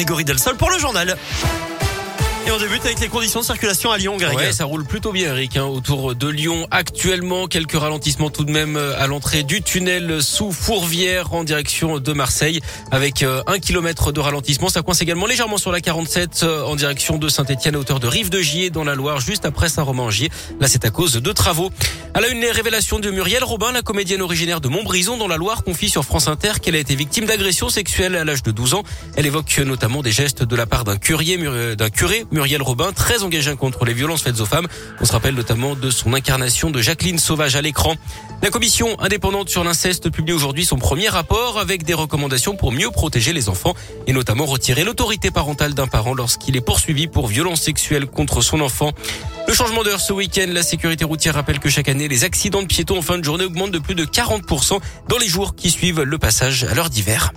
Grégory Delsol pour le journal. Et on débute avec les conditions de circulation à Lyon, Greg. Ouais, ça roule plutôt bien, Eric. Hein, autour de Lyon, actuellement, quelques ralentissements tout de même euh, à l'entrée du tunnel sous Fourvière en direction de Marseille, avec euh, un kilomètre de ralentissement. Ça coince également légèrement sur la 47 euh, en direction de Saint-Etienne, à hauteur de Rive de Gier, dans la Loire, juste après Saint-Romain-Gier. Là, c'est à cause de travaux. À la une, les révélations de Muriel Robin, la comédienne originaire de Montbrison, dans la Loire, confie sur France Inter qu'elle a été victime d'agression sexuelle à l'âge de 12 ans. Elle évoque notamment des gestes de la part d'un curé, d'un curé Muriel Robin, très engagé contre les violences faites aux femmes. On se rappelle notamment de son incarnation de Jacqueline Sauvage à l'écran. La commission indépendante sur l'inceste publie aujourd'hui son premier rapport avec des recommandations pour mieux protéger les enfants et notamment retirer l'autorité parentale d'un parent lorsqu'il est poursuivi pour violence sexuelle contre son enfant. Le changement d'heure ce week-end, la sécurité routière rappelle que chaque année, les accidents de piétons en fin de journée augmentent de plus de 40% dans les jours qui suivent le passage à l'heure d'hiver.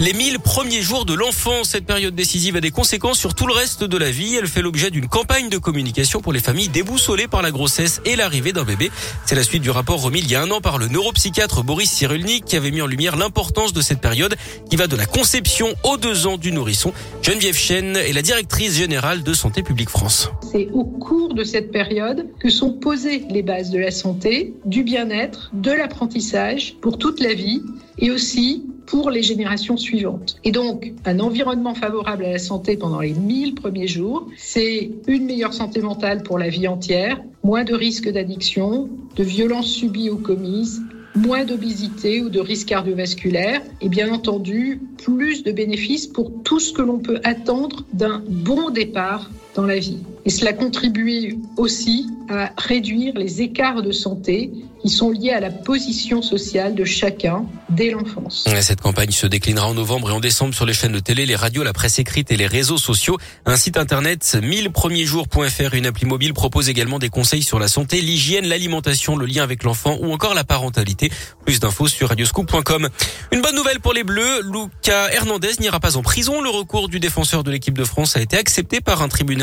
Les 1000 premiers jours de l'enfant, cette période décisive a des conséquences sur tout le reste de la vie. Elle fait l'objet d'une campagne de communication pour les familles déboussolées par la grossesse et l'arrivée d'un bébé. C'est la suite du rapport remis il y a un an par le neuropsychiatre Boris Cyrulnik qui avait mis en lumière l'importance de cette période qui va de la conception aux deux ans du nourrisson. Geneviève Chen est la directrice générale de Santé publique France. C'est au cours de cette période que sont posées les bases de la santé, du bien-être, de l'apprentissage pour toute la vie et aussi pour les générations suivantes. Et donc, un environnement favorable à la santé pendant les 1000 premiers jours, c'est une meilleure santé mentale pour la vie entière, moins de risques d'addiction, de violences subies ou commises, moins d'obésité ou de risques cardiovasculaires et bien entendu plus de bénéfices pour tout ce que l'on peut attendre d'un bon départ dans la vie. Et cela contribue aussi à réduire les écarts de santé qui sont liés à la position sociale de chacun dès l'enfance. Cette campagne se déclinera en novembre et en décembre sur les chaînes de télé, les radios, la presse écrite et les réseaux sociaux. Un site internet 1000premiersjours.fr, une appli mobile propose également des conseils sur la santé, l'hygiène, l'alimentation, le lien avec l'enfant ou encore la parentalité. Plus d'infos sur radioscoop.com. Une bonne nouvelle pour les Bleus, Lucas Hernandez n'ira pas en prison. Le recours du défenseur de l'équipe de France a été accepté par un tribunal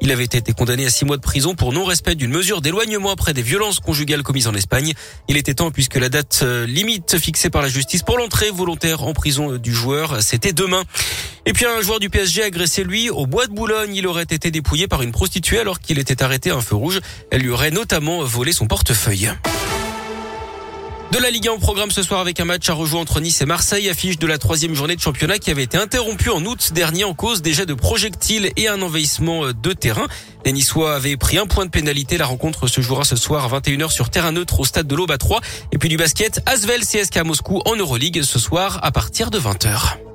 Il avait été condamné à six mois de prison pour non-respect d'une mesure d'éloignement après des violences conjugales commises en Espagne. Il était temps puisque la date euh, limite fixée par la justice pour l'entrée volontaire en prison euh, du joueur, c'était demain. Et puis un joueur du PSG agressé lui au bois de Boulogne. Il aurait été dépouillé par une prostituée alors qu'il était arrêté à un feu rouge. Elle lui aurait notamment volé son portefeuille. De la Ligue 1 au programme ce soir avec un match à rejouer entre Nice et Marseille, affiche de la troisième journée de championnat qui avait été interrompue en août dernier en cause jets de projectiles et un envahissement de terrain. Les Niçois avaient pris un point de pénalité. La rencontre se jouera ce soir à 21h sur terrain neutre au stade de l'Aube à 3. Et puis du basket, Asvel CSK Moscou en Euroleague ce soir à partir de 20h.